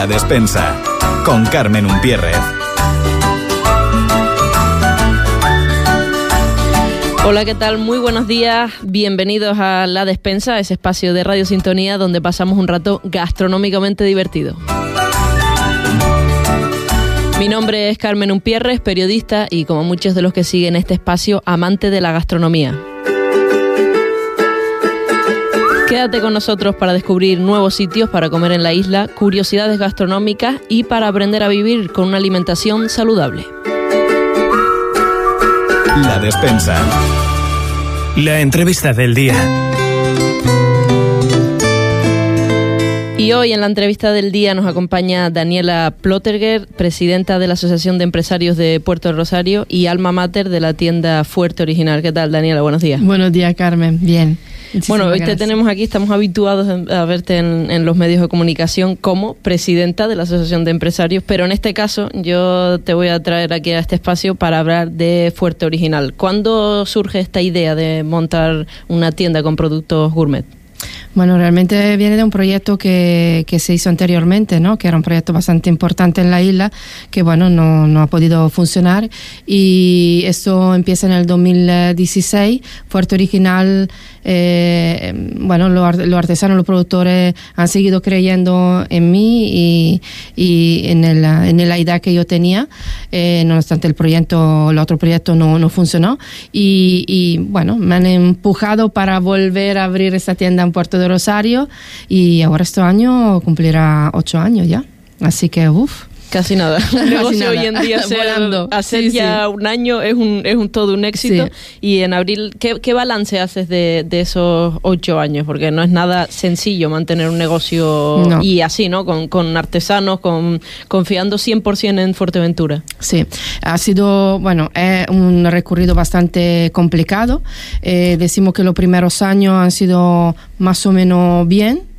La despensa con Carmen Umpierrez. Hola, ¿qué tal? Muy buenos días. Bienvenidos a La Despensa, ese espacio de Radio Sintonía donde pasamos un rato gastronómicamente divertido. Mi nombre es Carmen Umpierres, periodista y como muchos de los que siguen este espacio, amante de la gastronomía. Quédate con nosotros para descubrir nuevos sitios para comer en la isla, curiosidades gastronómicas y para aprender a vivir con una alimentación saludable. La despensa. La entrevista del día. Y hoy en la entrevista del día nos acompaña Daniela Plotterger, presidenta de la Asociación de Empresarios de Puerto Rosario y alma mater de la tienda Fuerte Original. ¿Qué tal, Daniela? Buenos días. Buenos días, Carmen. Bien. Bueno, hoy te tenemos aquí, estamos habituados a verte en, en, los medios de comunicación como presidenta de la Asociación de Empresarios, pero en este caso yo te voy a traer aquí a este espacio para hablar de Fuerte Original. ¿Cuándo surge esta idea de montar una tienda con productos gourmet? Bueno, realmente viene de un proyecto que, que, se hizo anteriormente, ¿no? que era un proyecto bastante importante en la isla, que bueno, no, no ha podido funcionar. Y esto empieza en el 2016. Fuerte Original, eh, bueno, los, artesanos, los productores han seguido creyendo en mí y, y en, el, en la idea que yo tenía. Eh, no obstante, el proyecto, el otro proyecto no, no funcionó. Y, y bueno, me han empujado para volver a abrir esta tienda en Puerto de Rosario y ahora este año cumplirá ocho años ya. Así que, uff. Casi nada. El negocio hoy en día ser, hacer sí, ya sí. un año es un, es un todo un éxito. Sí. Y en abril, ¿qué, ¿qué, balance haces de, de, esos ocho años? Porque no es nada sencillo mantener un negocio no. y así, ¿no? Con, con artesanos, con, confiando 100% en Fuerteventura. Sí, ha sido, bueno, es un recorrido bastante complicado. Eh, decimos que los primeros años han sido más o menos bien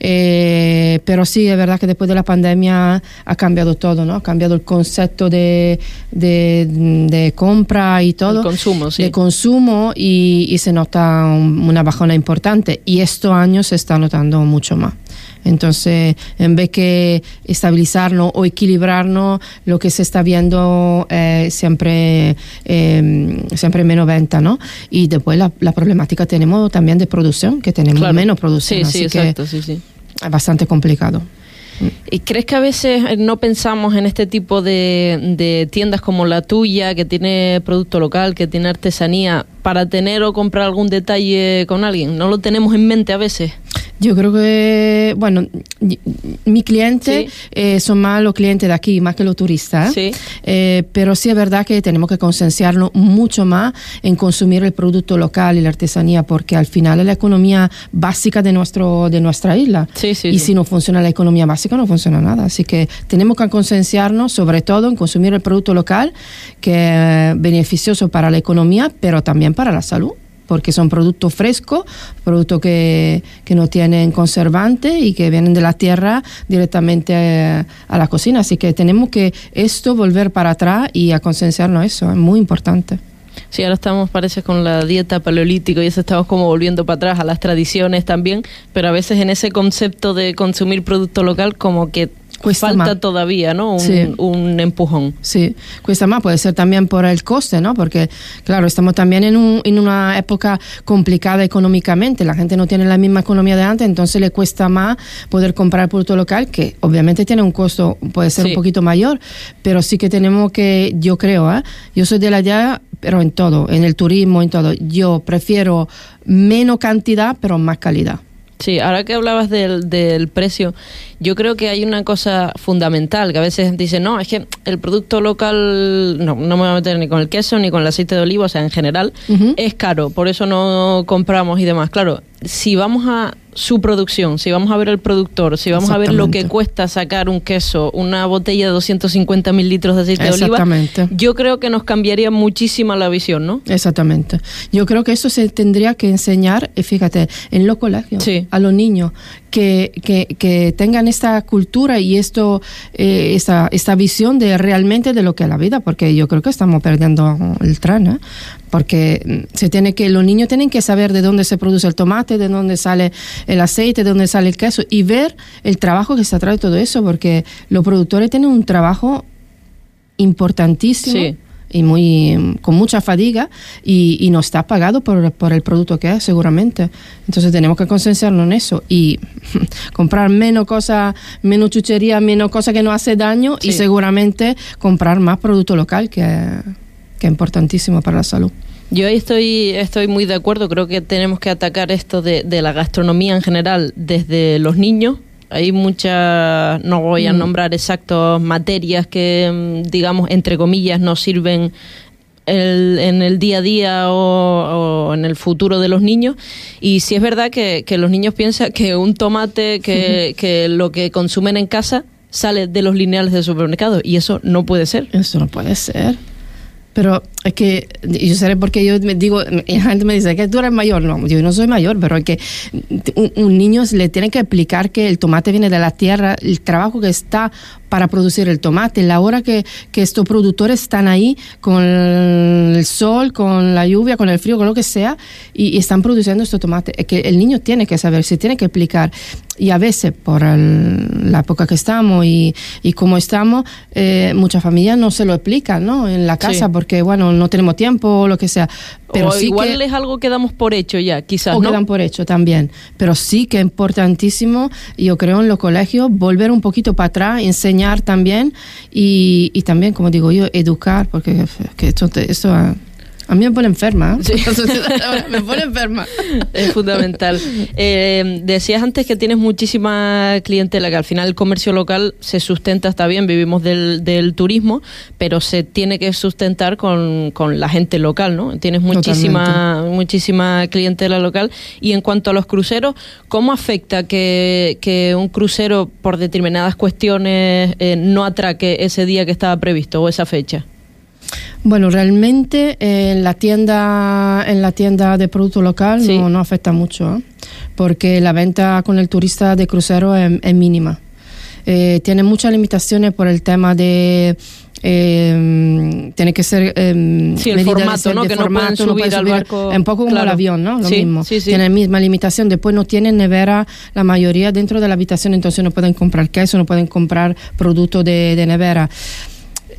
eh, pero sí, es verdad que después de la pandemia ha cambiado todo, ¿no? Ha cambiado el concepto de, de, de compra y todo. El consumo, sí. De consumo y, y se nota un, una bajona importante. Y estos años se está notando mucho más. Entonces, en vez que estabilizarnos o equilibrarnos, lo que se está viendo eh, siempre, eh, siempre menos venta, ¿no? Y después la, la, problemática tenemos también de producción, que tenemos claro. menos producción. Sí, sí, así exacto, que sí, sí. Es bastante complicado. ¿Y crees que a veces no pensamos en este tipo de, de, tiendas como la tuya, que tiene producto local, que tiene artesanía, para tener o comprar algún detalle con alguien? ¿No lo tenemos en mente a veces? Yo creo que, bueno, mi cliente sí. eh, son más los clientes de aquí, más que los turistas. Sí. Eh, pero sí es verdad que tenemos que concienciarnos mucho más en consumir el producto local y la artesanía, porque al final es la economía básica de, nuestro, de nuestra isla. Sí, sí, y si no funciona la economía básica, no funciona nada. Así que tenemos que concienciarnos sobre todo en consumir el producto local, que es beneficioso para la economía, pero también para la salud porque son productos frescos, productos que, que, no tienen conservante y que vienen de la tierra directamente a, a, la cocina. Así que tenemos que esto volver para atrás y a concienciarnos eso, es muy importante. Sí, ahora estamos, parece, con la dieta paleolítica y eso estamos como volviendo para atrás a las tradiciones también, pero a veces en ese concepto de consumir producto local como que Cuesta falta más. todavía, ¿no? Un, sí. un, empujón. Sí, cuesta más, puede ser también por el coste, ¿no? Porque, claro, estamos también en, un, en una época complicada económicamente, la gente no tiene la misma economía de antes, entonces le cuesta más poder comprar producto local, que obviamente tiene un costo, puede ser sí. un poquito mayor, pero sí que tenemos que, yo creo, ¿eh? Yo soy de la idea, pero en todo, en el turismo, en todo, yo prefiero menos cantidad, pero más calidad. Sí, ahora que hablabas del, del, precio, yo creo que hay una cosa fundamental, que a veces dicen, no, es que el producto local, no, no me voy a meter ni con el queso ni con el aceite de oliva, o sea, en general, uh -huh. es caro, por eso no compramos y demás. Claro, si vamos a su producción, si vamos a ver el productor, si vamos a ver lo que cuesta sacar un queso, una botella de 250 mil litros de aceite de oliva, yo creo que nos cambiaría muchísima la visión, ¿no? Exactamente. Yo creo que eso se tendría que enseñar, fíjate, en los colegios, sí. a los niños, que, que, que, tengan esta cultura y esto, eh, esta, esta visión de realmente de lo que es la vida, porque yo creo que estamos perdiendo el tren, ¿eh? Porque se tiene que los niños tienen que saber de dónde se produce el tomate, de dónde sale el aceite, de dónde sale el queso y ver el trabajo que se atrae todo eso, porque los productores tienen un trabajo importantísimo. Sí. Y muy, con mucha fatiga y, y no está pagado por, por el producto que es, seguramente. Entonces tenemos que concienciarnos en eso y comprar menos cosas, menos chuchería, menos cosas que no hace daño y seguramente comprar más producto local, que, que es importantísimo para la salud. Yo ahí estoy, estoy muy de acuerdo. Creo que tenemos que atacar esto de, de la gastronomía en general desde los niños. Hay muchas, no voy a Mm. nombrar exactos materias que, mm, digamos, entre comillas, nos sirven el- en el día a día o, o en el futuro de los niños. Y sí es verdad que, que los niños piensan que un tomate, que, que lo que consumen en casa sale de los lineales del supermercado. Y eso no puede ser. Eso no puede ser. Pero es que yo sé porque yo me digo, la gente me dice que tú eres mayor. No, yo no soy mayor, pero es que un, un niño le tiene que explicar que el tomate viene de la tierra, el trabajo que está para producir el tomate, la hora que, que estos productores están ahí con el sol, con la lluvia, con el frío, con lo que sea, y, y están produciendo estos tomates. Es que el niño tiene que saber, se tiene que explicar. Y a veces, por el- la época que estamos y, y cómo estamos, eh, muchas familias no se lo explican ¿no? en la casa Sí. porque, bueno, no tenemos tiempo o lo que sea. Pero o sí igual que, es algo que damos por hecho ya, quizás. o ¿no? quedan por hecho también. Pero sí que es importantísimo, yo creo, en los colegios, volver un poquito para atrás, enseñar también y, y también, como digo yo, educar, porque que esto, esto a, mí me pone enferma. Sí. me pone enferma. Es fundamental. Eh, decías antes que tienes muchísima clientela, que al final el comercio local se sustenta, está bien, vivimos del, del turismo, pero se tiene que sustentar con, con la gente local, ¿no? Tienes muchísima, muchísima clientela local. Y en cuanto a los cruceros, ¿cómo afecta que, que un crucero, por determinadas cuestiones, eh, no atraque ese día que estaba previsto o esa fecha? Bueno, realmente eh, en la tienda en la tienda de producto local Sí. no, no afecta mucho, ¿eh? porque la venta con el turista de crucero es, es mínima. Eh, tiene muchas limitaciones por el tema de eh, tiene que ser eh, Sí, el de formato, ¿no? de Que no pueden subir puede al barco, un poco como claro. el avión, ¿no? Lo Sí, mismo. sí, sí. Tiene la misma limitación. Después no tienen nevera la mayoría dentro de la habitación, entonces no pueden comprar queso, no pueden comprar productos de, de nevera.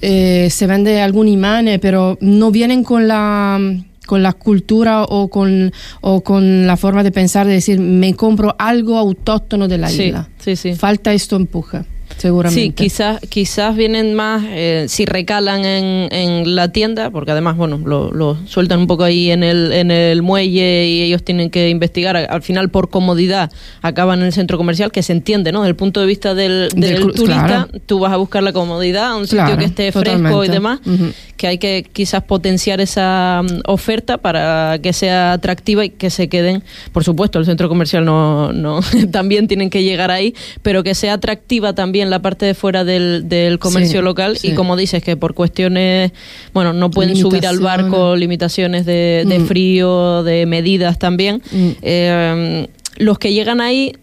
Eh, se vende algún imán, eh, pero no vienen con la con la cultura o con, o con la forma de pensar de decir me compro algo autóctono de la Sí, isla. sí, sí. Falta esto empuje, seguramente. Sí, quizás, quizás vienen más, eh, si recalan en, en la tienda, porque además, bueno, lo, lo sueltan un poco ahí en el, en el muelle y ellos tienen que investigar. Al final, por comodidad, acaban en el centro comercial, que se entiende, ¿no? Desde el punto de vista del, Del del cru- turista, claro. tú vas a buscar la comodidad, a un sitio Claro, que esté fresco y demás, que hay que quizás potenciar esa mm, oferta para que sea atractiva y que se queden, por supuesto, el centro comercial no, no también tienen que llegar ahí, pero que sea atractiva también la parte de fuera del, del comercio Sí, local y como dices que por cuestiones, bueno, no pueden subir al barco, limitaciones de, de Mm. frío, de medidas también, Mm. eh, los que llegan ahí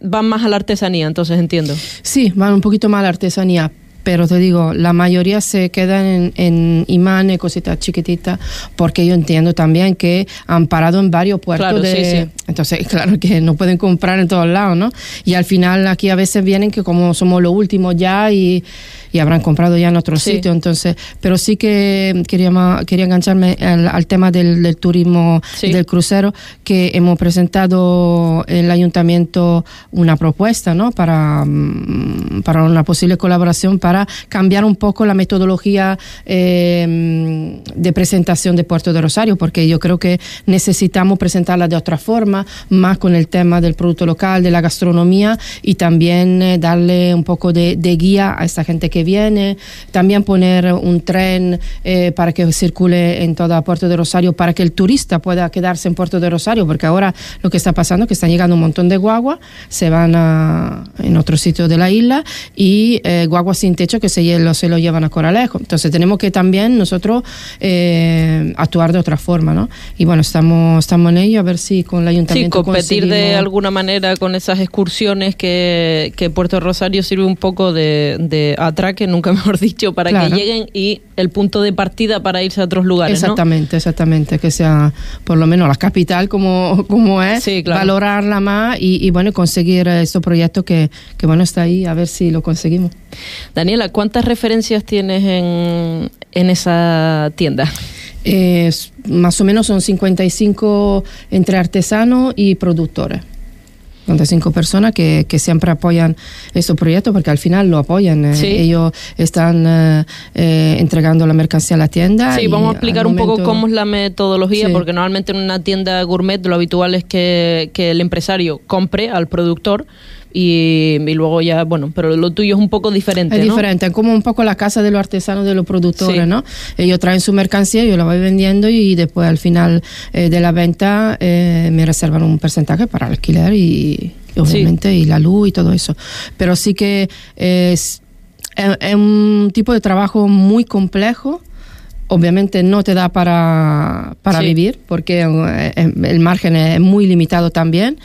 van más a la artesanía, entonces entiendo. Sí, van un poquito más a la artesanía, pero te digo, la mayoría se quedan en, en imanes, cositas chiquititas, porque yo entiendo también que han parado en varios puertos Claro, de... sí, sí. Entonces, claro que no pueden comprar en todos lados, ¿no? Y al final aquí a veces vienen que como somos los últimos ya y, y habrán comprado ya en otro Sí. sitio, entonces... Pero sí que quería, quería engancharme al, al tema del, del turismo Sí. del crucero, que hemos presentado en el ayuntamiento una propuesta, ¿no? Para, mm, para una posible colaboración para cambiar un poco la metodología eh, de presentación de Puerto de Rosario, porque yo creo que necesitamos presentarla de otra forma, más con el tema del producto local, de la gastronomía y también eh, darle un poco de, de guía a esta gente que viene, también poner un tren eh, para que circule en toda Puerto de Rosario, para que el turista pueda quedarse en Puerto de Rosario, porque ahora lo que está pasando es que están llegando un montón de guaguas, se van a, en otro sitio de la isla y eh, guaguas sin techo que se, lo, se lo llevan a Coralejo. Entonces tenemos que también nosotros eh, actuar de otra forma, ¿no? Y bueno, estamos, estamos en ello, a ver si con el Sí, ayuntamiento competir de alguna manera con esas excursiones que, que Puerto Rosario sirve un poco de, de atraque, nunca mejor dicho, para Claro. que lleguen y el punto de partida para irse a otros lugares, ¿no? Exactamente, exactamente, que sea por lo menos la capital como, como es, Sí, claro. valorarla más y, y, bueno, conseguir estos proyectos que, que bueno, está ahí, a ver si lo conseguimos. Daniela, ¿cuántas referencias tienes en, en esa tienda? Eh, más o menos son 55 entre artesanos y productores. 55 personas que, que siempre apoyan estos proyectos porque al final lo apoyan. eh, Sí. Ellos están eh, eh, entregando la mercancía a la tienda. Sí, vamos a explicar un poco cómo es la metodología, Sí. porque normalmente en una tienda gourmet lo habitual es que, que el empresario compre al productor y, y luego ya, bueno, pero lo tuyo es un poco diferente, Es ¿no? diferente, es como un poco la casa de los artesanos, de los productores, Sí. ¿no? Ellos traen su mercancía, yo la voy vendiendo y después al final eh, de la venta eh, me reservan un porcentaje para alquiler y, y obviamente y la luz y todo eso. Pero sí que es, es- es un tipo de trabajo muy complejo. Obviamente no te da para, para Sí. vivir porque eh, eh, el margen es muy limitado también.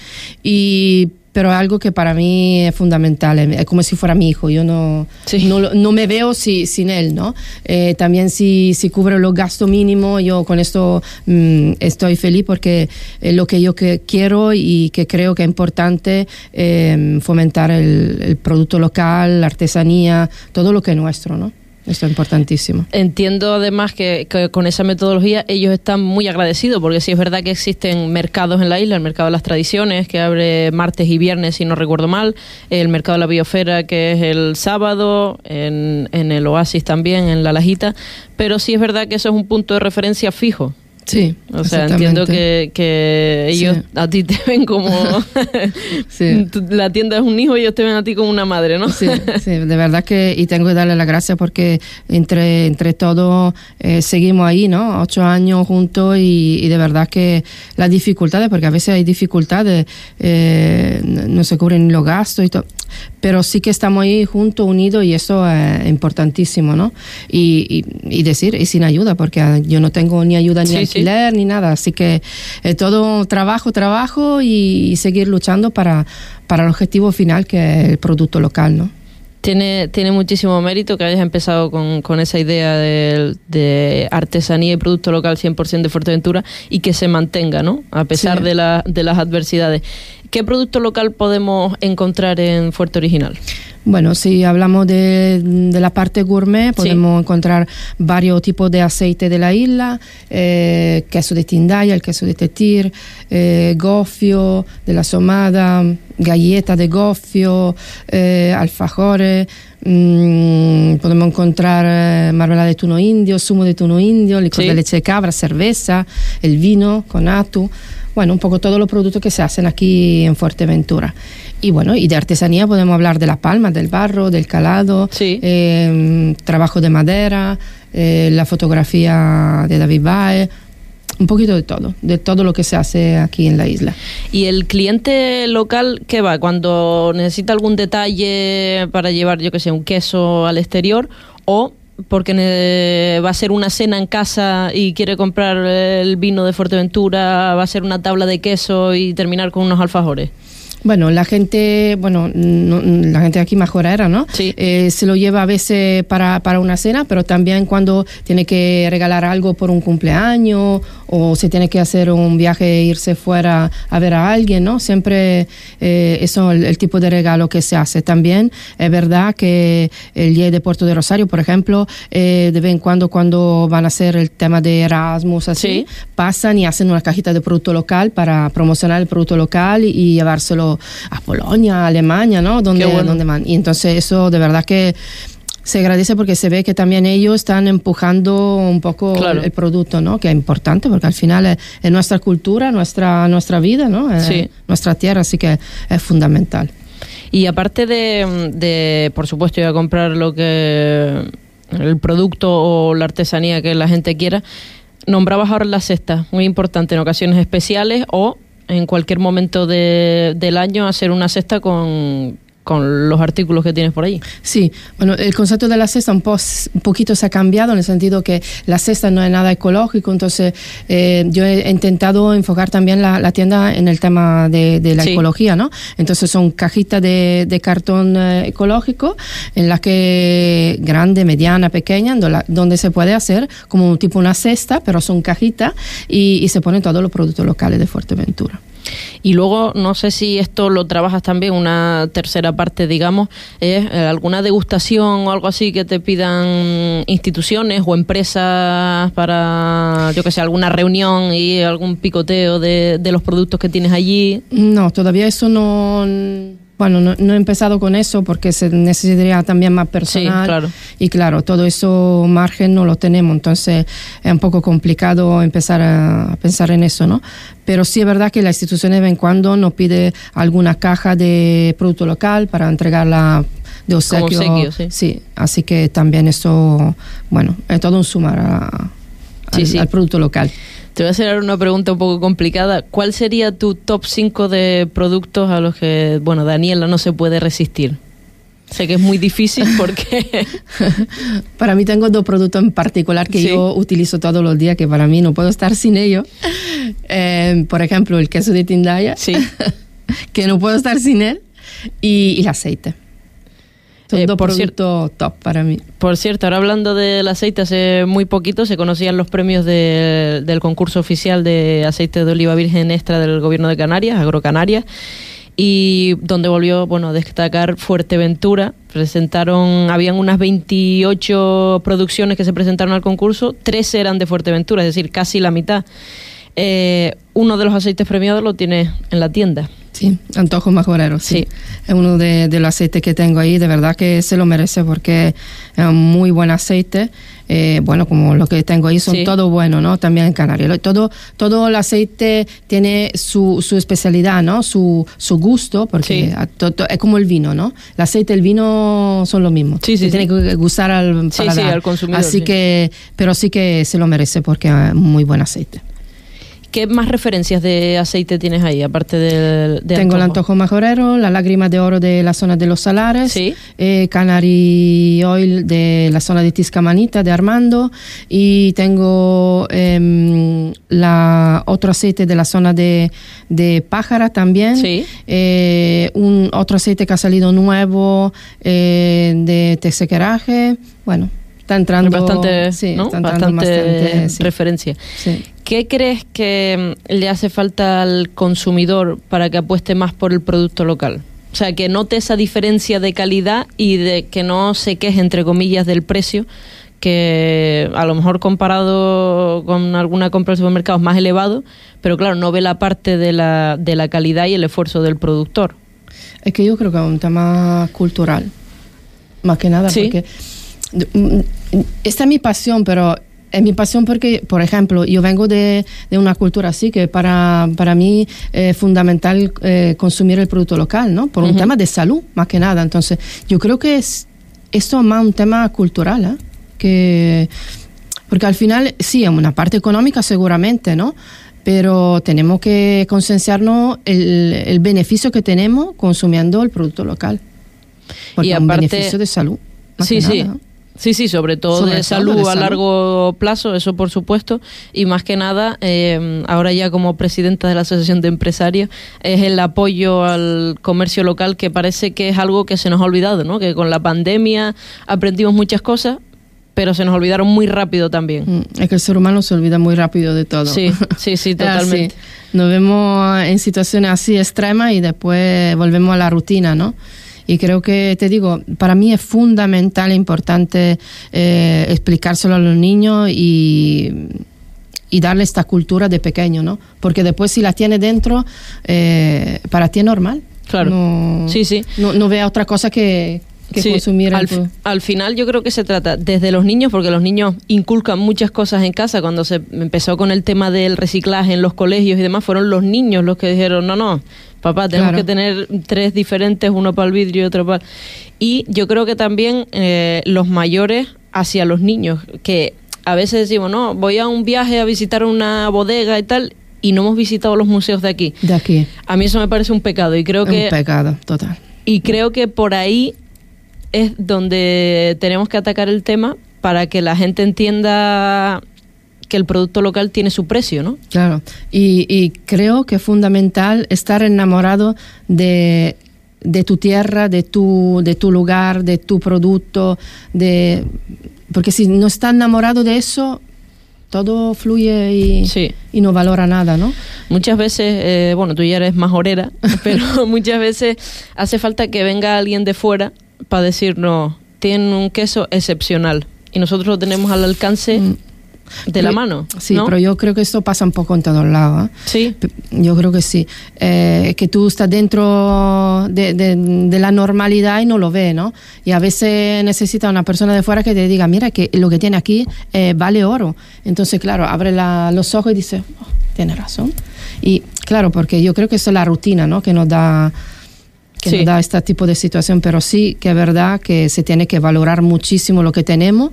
Y, pero algo que para mí es fundamental, es es como si fuera mi hijo. Yo no, Sí. no, no me veo si- sin él, ¿no? Eh, también si, si cubre los gastos mínimos, yo con esto mm, estoy feliz porque es lo que yo que quiero y que creo que es importante eh, fomentar el, el producto local, la artesanía, todo lo que es nuestro, ¿no? Esto es importantísimo. Entiendo además que, que con esa metodología ellos están muy agradecidos, porque sí es verdad que existen mercados en la isla, el mercado de las tradiciones, que abre martes y viernes, si no recuerdo mal, el mercado de la biosfera, que es el sábado, en, en el oasis también, en la lajita, pero sí es verdad que eso es un punto de referencia fijo. Sí, O sea, entiendo que, que ellos Sí. a ti te ven como... Sí. La tienda es un hijo y ellos te ven a ti como una madre, ¿no? Sí, sí, de verdad que, y tengo que darle las gracias porque entre, entre todos eh, seguimos ahí, ¿no? Ocho años juntos y, y de verdad que las dificultades, porque a veces hay dificultades, eh, no se cubren los gastos y todo, pero sí que estamos ahí juntos, unidos y eso es importantísimo, ¿no? Y, y, y decir, y sin ayuda, porque ah, yo no tengo ni ayuda ni Sí, sí. alquiler ni nada, así que es todo trabajo, trabajo y, y seguir luchando para, para el objetivo final que es el producto local, ¿no? Tiene, tiene muchísimo mérito que hayas empezado con, con esa idea de, de artesanía y producto local 100% de Fuerteventura y que se mantenga, ¿no? A pesar Sí. de, la- de las adversidades. ¿Qué producto local podemos encontrar en Fuerte Original? Bueno, si hablamos de, de la parte gourmet, podemos encontrar varios tipos de aceite de la isla, eh, queso de Tindaya, el queso de Tetir, eh, gofio de la Somada, galleta de gofio, eh, alfajores, mm, podemos encontrar eh, marmelada de tuno indio, zumo de tuno indio, licor Sí. de leche de cabra, cerveza, el vino con atu. Bueno, un poco todos los productos que se hacen aquí en Fuerteventura. Y bueno, y de artesanía podemos hablar de la palma, del barro, del calado, Sí. eh, trabajo de madera, eh, la fotografía de David Bae, un poquito de todo, de todo lo que se hace aquí en la isla. ¿Y el cliente local qué va? Cuando necesita algún detalle para llevar, yo que sé, un queso al exterior o porque va a ser una cena en casa y quiere comprar el vino de Fuerteventura, va a ser una tabla de queso y terminar con unos alfajores. Bueno, la gente, bueno, no- la gente aquí majorera, ¿no? Sí. Eh, se lo lleva a veces para, para una cena, pero también cuando tiene que regalar algo por un cumpleaños o se tiene que hacer un viaje e irse fuera a ver a alguien, ¿no? Siempre eh, eso es el, el tipo de regalo que se hace. También es verdad que el día de Puerto de Rosario, por ejemplo, eh, de vez en cuando cuando van a hacer el tema de Erasmus, así, Sí. pasan y hacen una cajita de producto local para promocionar el producto local y, llevárselo a Polonia, a Alemania, ¿no? Donde, bueno. donde van. Y entonces eso de verdad que se agradece porque se ve que también ellos están empujando un poco Claro. el, el producto, ¿no? Que es importante porque al final es, es nuestra cultura, nuestra, nuestra vida, ¿no? Es Sí. nuestra tierra, así que es fundamental. Y aparte de, de, por supuesto, ir a comprar lo que el producto o la artesanía que la gente quiera, nombrabas ahora la cesta, muy importante en ocasiones especiales o en cualquier momento de- del año hacer una cesta con, con los artículos que tienes por ahí. Sí, bueno, el concepto de la cesta un, po- un poquito se ha cambiado en el sentido que la cesta no es nada ecológico, entonces eh, yo he intentado enfocar también la, la tienda en el tema de, de la Sí. ecología, ¿no? Entonces son cajitas de, de cartón eh, ecológico en las que grande, mediana, pequeña, donde se puede hacer como un tipo una cesta, pero son cajitas y, y se ponen todos los productos locales de Fuerteventura. Y luego, no sé si esto lo trabajas también, una tercera parte, digamos, es eh, alguna degustación o algo así que te pidan instituciones o empresas para, yo que sé, alguna reunión y algún picoteo de, de los productos que tienes allí. No, todavía eso no. Bueno, no, no he empezado con eso porque se necesitaría también más personal. claro. Y claro, todo eso margen no lo tenemos, entonces es un poco complicado empezar a, a pensar en eso, ¿no? Pero sí es verdad que la institución de vez en cuando nos pide alguna caja de producto local para entregarla de obsequio. obsequio, sí. así que también eso, bueno, es todo un sumar a- Sí, al, sí. al producto local. Te voy a hacer ahora una pregunta un poco complicada. ¿Cuál sería tu top 5 de productos a los que, bueno, Daniela no se puede resistir? Sé que es muy difícil porque... Para mí tengo dos productos en particular que Sí. yo utilizo todos los días, que para mí no puedo estar sin ellos. Eh, por ejemplo, el queso de Tindaya, sí. que no puedo estar sin él, y, y el aceite. Son Eh, dos por cier- productos top para mí. Por cierto, ahora hablando del aceite, hace muy poquito se conocían los premios de- del concurso oficial de aceite de oliva virgen extra del gobierno de Canarias, Agrocanarias, y donde volvió bueno, a destacar Fuerteventura. Presentaron, habían unas 28 producciones que se presentaron al concurso, 13 eran de Fuerteventura, es decir, casi la mitad. Eh, uno de los aceites premiados lo tienes en la tienda. Sí, antojo majorero, sí. Sí. Es uno de, de los aceites que tengo ahí, de verdad que se lo merece porque es un muy buen aceite. Eh, bueno, como lo que tengo ahí son Sí. todo bueno, ¿no? También en Canarias. Todo, todo el aceite tiene su, su especialidad, ¿no? Su, su gusto, porque Sí. a- to- to- es como el vino, ¿no? El aceite y el vino son lo mismo. Sí, sí, sí. Tiene que gustar al Sí, sí, paladar. al consumidor, Así sí. que, pero sí que se lo merece porque es muy buen aceite. ¿Qué más referencias de aceite tienes ahí, aparte del de Tengo el antojo majorero, la lágrima de oro de la zona de los Salares, Sí. eh, Canary Oil de la zona de Tiscamanita, de Armando, y tengo em, la otro aceite de la zona de, de Pájara también, Sí. eh, un otro aceite que ha salido nuevo eh, de Tesequeraje, bueno, está entrando bastante, sí, ¿no? está entrando bastante bastante, sí, referencia. sí. ¿Qué crees que mm, le hace falta al consumidor para que apueste más por el producto local? O sea, que note esa diferencia de calidad y de que no se queje, entre comillas, del precio, que a lo mejor comparado con alguna compra de supermercados más elevado, pero claro, no ve la parte de la, de la calidad y el esfuerzo del productor. Es que yo creo que es un tema cultural, más que nada, Sí. porque esta es mi pasión, pero es mi pasión porque, por ejemplo, yo vengo de, de una cultura así que para, para mí es fundamental eh, consumir el producto local, ¿no? Por un Ujú. tema de salud, más que nada. Entonces, yo creo que es esto es más un tema cultural, ¿eh? Que, porque al final, sí, en una parte económica seguramente, ¿no? Pero tenemos que concienciarnos el, el beneficio que tenemos consumiendo el producto local. Porque Y es un aparte- beneficio de salud. más Sí, que sí. nada, ¿no? Sí, sí, sobre todo Sobre de todo salud de a salud. largo plazo, eso por supuesto. Y más que nada, eh, ahora ya como presidenta de la Asociación de Empresarios, es el apoyo al comercio local que parece que es algo que se nos ha olvidado, ¿no? Que con la pandemia aprendimos muchas cosas, pero se nos olvidaron muy rápido también. Mm, Es que el ser humano se olvida muy rápido de todo. Sí, sí, sí, totalmente. Nos vemos en situaciones así extremas y después volvemos a la rutina, ¿no? Y creo que, te digo, para mí es fundamental e importante eh, explicárselo a los niños y, y darle esta cultura de pequeño, ¿no? Porque después si la tiene dentro, eh, para ti es normal. Claro. No, Sí, sí. No, no ve otra cosa que, que Sí, consumir el al, al final yo creo que se trata desde los niños, porque los niños inculcan muchas cosas en casa. Cuando se empezó con el tema del reciclaje en los colegios y demás, fueron los niños los que dijeron, no, no, papá, tenemos Claro. que tener tres diferentes, uno para el vidrio y otro para... Y yo creo que también eh, los mayores hacia los niños, que a veces decimos, no, voy a un viaje a visitar una bodega y tal, y no hemos visitado los museos de aquí. de aquí. A mí eso me parece un pecado y creo Es que un pecado, total. Y creo que por ahí es donde tenemos que atacar el tema para que la gente entienda que el producto local tiene su precio, ¿no? Claro, y, y creo que es fundamental estar enamorado de, de tu tierra, de tu, de tu lugar, de tu producto, de porque si no está enamorado de eso, todo fluye y, Sí. y no valora nada, ¿no? Muchas veces, eh, bueno, tú ya eres más orera, pero muchas veces hace falta que venga alguien de fuera para decirnos, tienen un queso excepcional y nosotros lo tenemos al alcance Mm. de la mano. Sí, ¿no? pero yo creo que esto pasa un poco en todos lados. ¿eh? Sí, Yo creo que sí. Eh, que tú estás dentro de, de- de la normalidad y no lo ves, ¿no? Y a veces necesita una persona de fuera que te diga, mira, que lo que tiene aquí eh, vale oro. Entonces, claro, abre la- los ojos y dice, oh, tiene razón. Y claro, porque yo creo que eso es la rutina, ¿no? Que nos da que Sí. nos da este tipo de situación, pero sí que es verdad que se tiene que valorar muchísimo lo que tenemos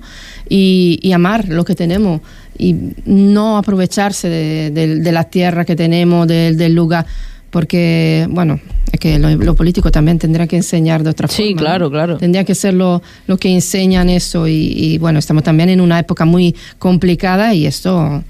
y, y amar lo que tenemos y no aprovecharse de, de- de la tierra que tenemos, del- del lugar, porque, bueno, es que lo, lo político también tendrá que enseñar de otra Sí, forma. ¿no? claro, claro. Tendría que ser lo, lo que enseñan eso y, y, bueno, estamos también en una época muy complicada y esto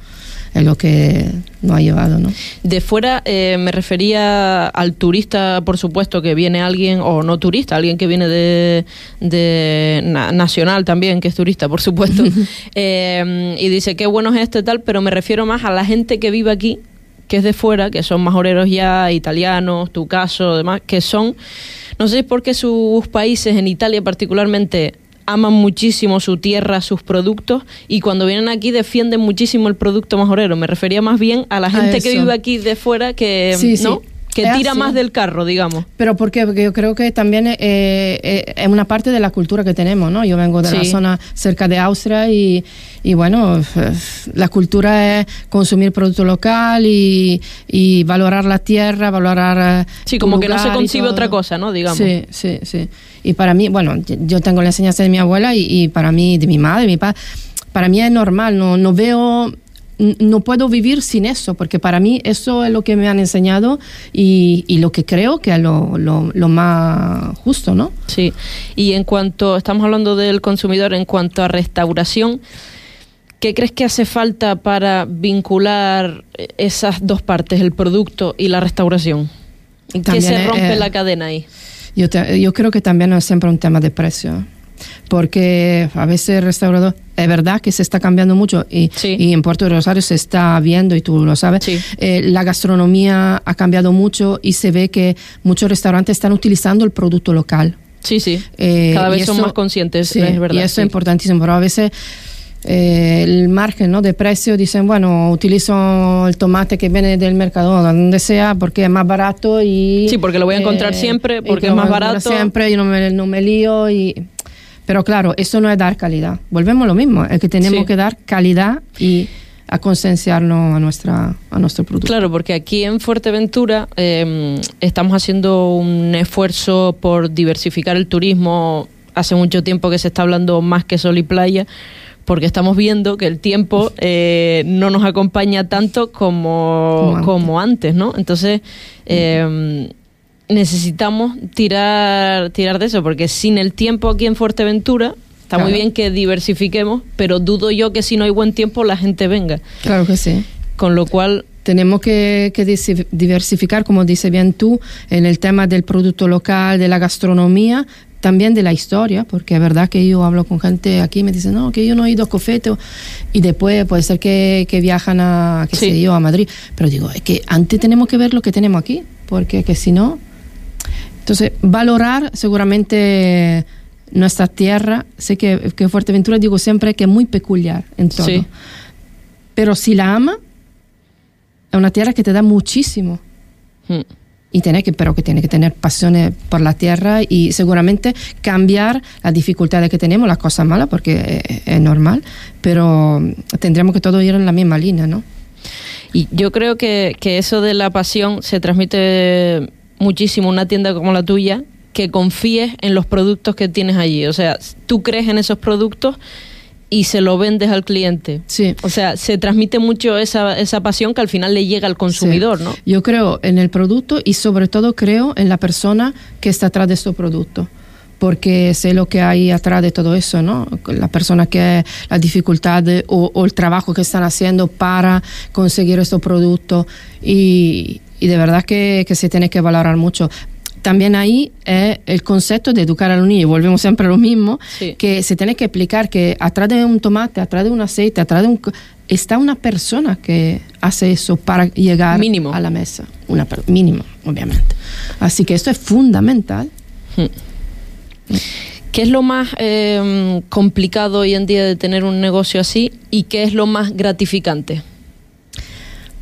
es lo que nos ha llevado, ¿no? De fuera eh, me refería al turista, por supuesto, que viene alguien, o no turista, alguien que viene de, de na- nacional también, que es turista, por supuesto, eh, y dice qué bueno es este tal, pero me refiero más a la gente que vive aquí, que es de fuera, que son majoreros ya, italianos, tu caso, demás, que son, no sé por qué sus países, en Italia particularmente, aman muchísimo su tierra, sus productos, y cuando vienen aquí defienden muchísimo el producto majorero. Me refería más bien a la A gente que vive aquí de fuera que, Sí, sí. Que Es tira así. más del carro, digamos. Pero ¿por qué? Porque yo creo que también eh, eh, es una parte de la cultura que tenemos, ¿no? Yo vengo de la zona cerca de Austria y, y bueno, eh, la cultura es consumir producto local y, y valorar la tierra, valorar... Sí, como que no se concibe otra cosa, ¿no? Digamos. Sí, sí, sí. Y para mí, bueno, yo- tengo la enseñanza de mi abuela y, y para mí, de mi madre, mi padre, para mí es normal, no, no veo, no puedo vivir sin eso, porque para mí eso es lo que me han enseñado y, y lo que creo que es lo, lo, lo más justo, ¿no? Sí, y en cuanto, estamos hablando del consumidor, en cuanto a restauración, ¿qué crees que hace falta para vincular esas dos partes, el producto y la restauración? ¿En qué También se es, rompe eh, la cadena ahí? Yo, te- yo creo que también es siempre un tema de precio. Porque a veces el restaurador, es verdad que se está cambiando mucho y, Sí. y en Puerto de Rosario se está viendo y tú lo sabes. Sí. Eh, la gastronomía ha cambiado mucho y se ve que muchos restaurantes están utilizando el producto local. Sí, sí, Eh, cada vez son eso- más conscientes, sí, es verdad. Y eso es importantísimo, pero a veces eh, el margen ¿no? de precio dicen, bueno, utilizo el tomate que viene del mercado, donde sea, porque es más barato y... Sí, porque lo voy a encontrar siempre, y porque que es más barato. Siempre, y no me, no me lío y... Pero claro, eso no es dar calidad. Volvemos a lo mismo, es que tenemos Sí. que dar calidad y a concienciarnos a, nuestra, a nuestro producto. Claro, porque aquí en Fuerteventura eh, estamos haciendo un esfuerzo por diversificar el turismo. Hace mucho tiempo que se está hablando más que sol y playa, porque estamos viendo que el tiempo eh, no nos acompaña tanto como, Como antes. como antes, ¿no? Entonces, eh, necesitamos tirar, tirar de eso, porque sin el tiempo aquí en Fuerteventura, está muy bien que diversifiquemos, pero dudo yo que si no hay buen tiempo la gente venga. Claro que sí. Con lo cual, Tenemos que, diversificar, como dice bien tú, en el tema del producto local, de la gastronomía, también de la historia, porque es verdad que yo hablo con gente aquí y me dicen, no, que yo no he ido a Cofete, y después puede ser que, que viajan a, qué Sí. sé yo, a Madrid. Pero digo, es que antes tenemos que ver lo que tenemos aquí, porque que si no... Entonces, valorar seguramente nuestra tierra, sé que, que Fuerteventura digo siempre que es muy peculiar en todo. Sí. Pero si la ama, es una tierra que te da muchísimo. mm, Y tiene que, pero que tiene que tener pasiones por la tierra y seguramente cambiar las dificultades que tenemos, las cosas malas, porque es, es normal, pero tendríamos que todo ir en la misma línea, ¿no? Y yo creo que, que eso de la pasión se transmite muchísimo una tienda como la tuya, que confíes en los productos que tienes allí. O sea, tú crees en esos productos y se lo vendes al cliente. Sí. O sea, se transmite mucho esa, esa pasión que al final le llega al consumidor, Sí. ¿no? Yo creo en el producto y sobre todo creo en la persona que está atrás de este producto. Porque sé lo que hay atrás de todo eso, ¿no? La persona que la dificultad de- o, o el trabajo que están haciendo para conseguir estos productos. Y, y de verdad que, que se tiene que valorar mucho. También ahí es el concepto de educar a los niños, volvemos siempre a lo mismo, Sí. que se tiene que explicar que atrás de un tomate, atrás de un aceite, atrás de un... está una persona que hace eso para llegar Mínimo. a la mesa. Una per- mínimo, obviamente. Así que esto es fundamental. ¿Qué es lo más eh, complicado hoy en día de tener un negocio así y qué es lo más gratificante?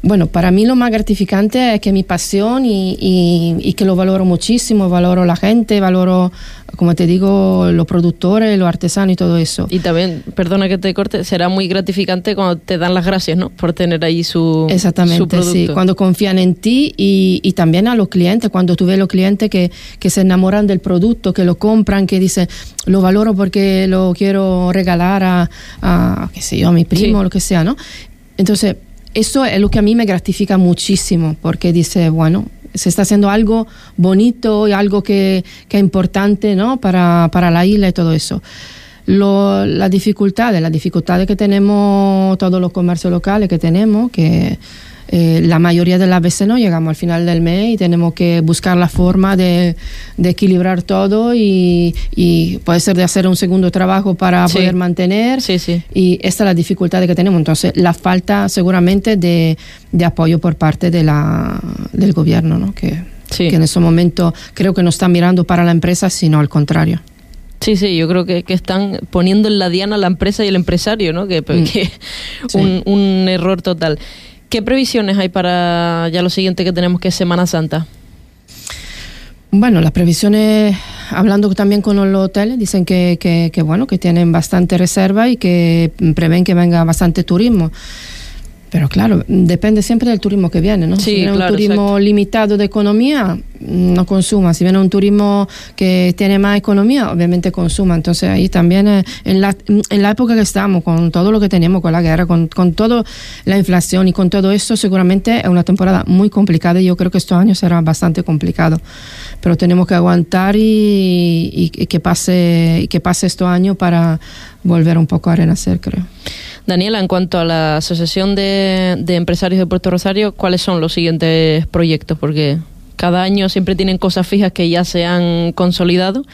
Bueno, para mí lo más gratificante es que mi pasión y, y- y que lo valoro muchísimo, valoro la gente, valoro, como te digo, los productores, los artesanos y todo eso. Y también, perdona que te corte, será muy gratificante cuando te dan las gracias, ¿no? Por tener ahí su, su Exactamente, producto. sí. Cuando confían en ti y, y también a los clientes, cuando tú ves los clientes que, que se enamoran del producto, que lo compran, que dicen, lo valoro porque lo quiero regalar a, a qué sé yo, a mi primo, Sí. lo que sea, ¿no? Entonces, eso es lo que a mí me gratifica muchísimo, porque dice, bueno, se está haciendo algo bonito y algo que, que es importante, ¿no? Para, para la isla y todo eso. Lo, las dificultades, las dificultades que tenemos todos los comercios locales que tenemos, que eh, la mayoría de las veces no llegamos al final del mes y tenemos que buscar la forma de, de equilibrar todo y, y puede ser de hacer un segundo trabajo para Sí. poder mantener. Sí, sí. Y esta es la dificultad que tenemos. Entonces, la falta seguramente de, de apoyo por parte de la, del gobierno, ¿no? que, en ese momento creo que no está mirando para la empresa, sino al contrario. Sí, sí, yo creo que, que están poniendo en la diana la empresa y el empresario, ¿no? Que, Mm. que Sí. un, un error total. ¿Qué previsiones hay para ya lo siguiente que tenemos, que es Semana Santa? Bueno, las previsiones, hablando también con los hoteles, dicen que, que, que, bueno, que tienen bastante reserva y que prevén que venga bastante turismo. Pero claro, depende siempre del turismo que viene, ¿no? Sí, si viene claro, un turismo exacto. limitado de economía, no consuma. Si viene un turismo que tiene más economía, obviamente consuma. Entonces ahí también eh, en, la, en la época que estamos, con todo lo que tenemos, con la guerra, con, con toda la inflación y con todo esto, seguramente es una temporada muy complicada y yo creo que estos años será bastante complicado. Pero tenemos que aguantar y, y- que pase que pase estos años para volver un poco a renacer, creo. Daniela, en cuanto a la Asociación de, de Empresarios de Puerto Rosario, ¿cuáles son los siguientes proyectos? Porque cada año siempre tienen cosas fijas que ya se han consolidado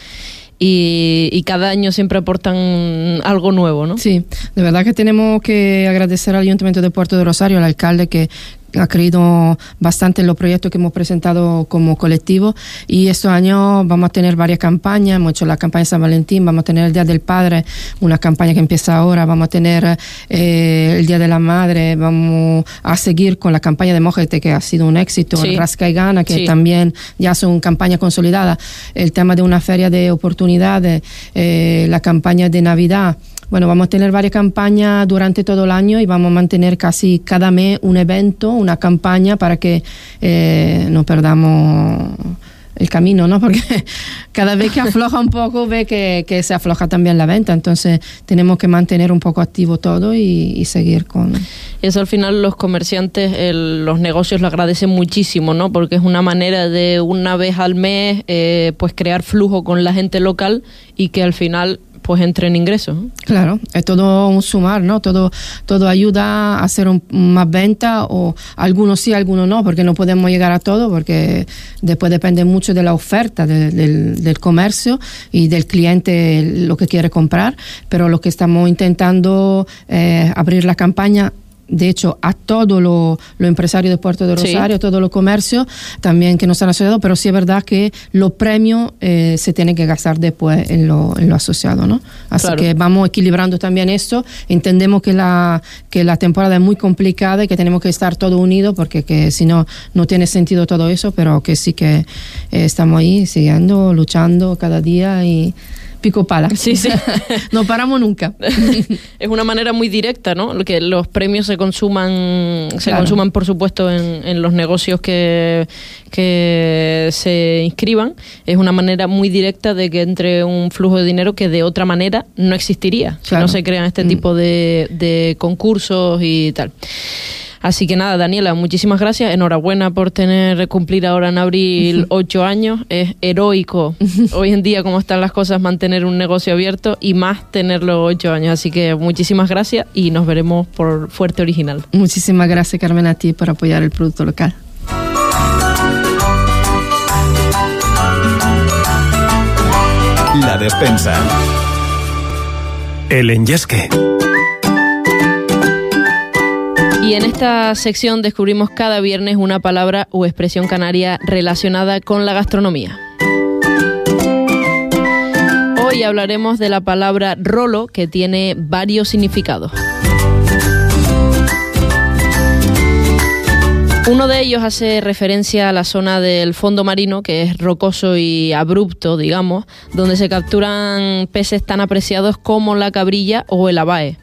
y, y cada año siempre aportan algo nuevo, ¿no? Sí, de verdad que tenemos que agradecer al Ayuntamiento de Puerto de Rosario, al alcalde que ha creído bastante en los proyectos que hemos presentado como colectivo y estos años vamos a tener varias campañas, hemos hecho la campaña de San Valentín, vamos a tener el Día del Padre, una campaña que empieza ahora, vamos a tener eh, el Día de la Madre, vamos a seguir con la campaña de Mojete que ha sido un éxito, Sí. el Rasca y Gana que Sí. también ya son campaña consolidada, el tema de una feria de oportunidades, eh, la campaña de Navidad. Bueno, vamos a tener varias campañas durante todo el año y vamos a mantener casi cada mes un evento, una campaña para que eh, no perdamos el camino, ¿no? Porque cada vez que afloja un poco ve que, que se afloja también la venta, entonces tenemos que mantener un poco activo todo y, seguir con... Eso al final los comerciantes, los negocios lo agradecen muchísimo, ¿no? Porque es una manera de una vez al mes, eh, pues crear flujo con la gente local y que al final, pues entren ingresos. Claro, es todo un sumar, ¿no? Todo, todo ayuda a hacer un- más venta o algunos sí, algunos no, porque no podemos llegar a todo, porque después depende mucho de la oferta de- del, comercio y del cliente lo que quiere comprar, pero lo que estamos intentando es abrir la campaña de hecho, a todos los los empresarios de Puerto de Sí. Rosario, a todos los comercios también que no están asociados, pero sí es verdad que los premios eh, se tienen que gastar después en lo, en lo asociado, ¿no? Así Claro. que vamos equilibrando también esto. Entendemos que la, que la temporada es muy complicada y que tenemos que estar todos unidos porque que si no, no tiene sentido todo eso, pero que sí que eh, estamos ahí siguiendo, luchando cada día y pico pala. Sí, sí. no paramos nunca. es una manera muy directa, ¿no? Que los premios se consuman, se Claro. consuman por supuesto en, en los negocios que, que se inscriban. Es una manera muy directa de que entre un flujo de dinero que de otra manera no existiría si no se crean este Mm. tipo de, de concursos y tal. Así que nada, Daniela, muchísimas gracias. Enhorabuena por tener cumplir ahora en abril ocho años. Es heroico hoy en día, como están las cosas, mantener un negocio abierto y más tenerlo ocho años. Así que muchísimas gracias y nos veremos por Fuerte Original. Muchísimas gracias, Carmen, a ti por apoyar el producto local. La despensa. El enyesque. Y en esta sección descubrimos cada viernes una palabra o expresión canaria relacionada con la gastronomía. Hoy hablaremos de la palabra rolo, que tiene varios significados. Uno de ellos hace referencia a la zona del fondo marino, que es rocoso y abrupto, digamos, donde se capturan peces tan apreciados como la cabrilla o el abae.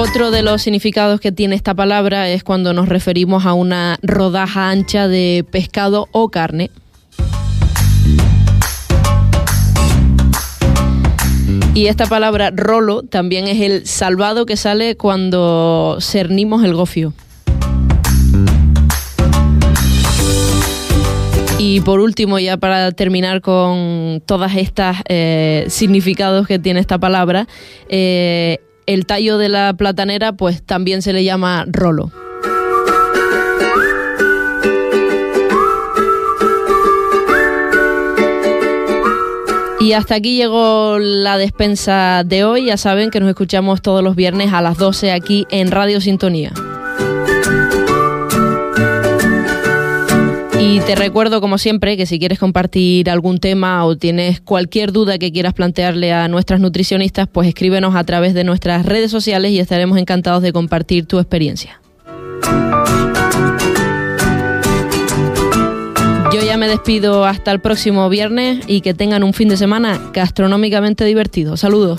Otro de los significados que tiene esta palabra es cuando nos referimos a una rodaja ancha de pescado o carne. Y esta palabra rolo también es el salvado que sale cuando cernimos el gofio. Y por último, ya para terminar con todas estas eh, significados que tiene esta palabra, eh, el tallo de la platanera pues también se le llama rolo. Y hasta aquí llegó la despensa de hoy. Ya saben que nos escuchamos todos los viernes a las 12 aquí en Radio Sintonía. Y te recuerdo, como siempre, que si quieres compartir algún tema o tienes cualquier duda que quieras plantearle a nuestras nutricionistas, pues escríbenos a través de nuestras redes sociales y estaremos encantados de compartir tu experiencia. Yo ya me despido hasta el próximo viernes y que tengan un fin de semana gastronómicamente divertido. Saludos.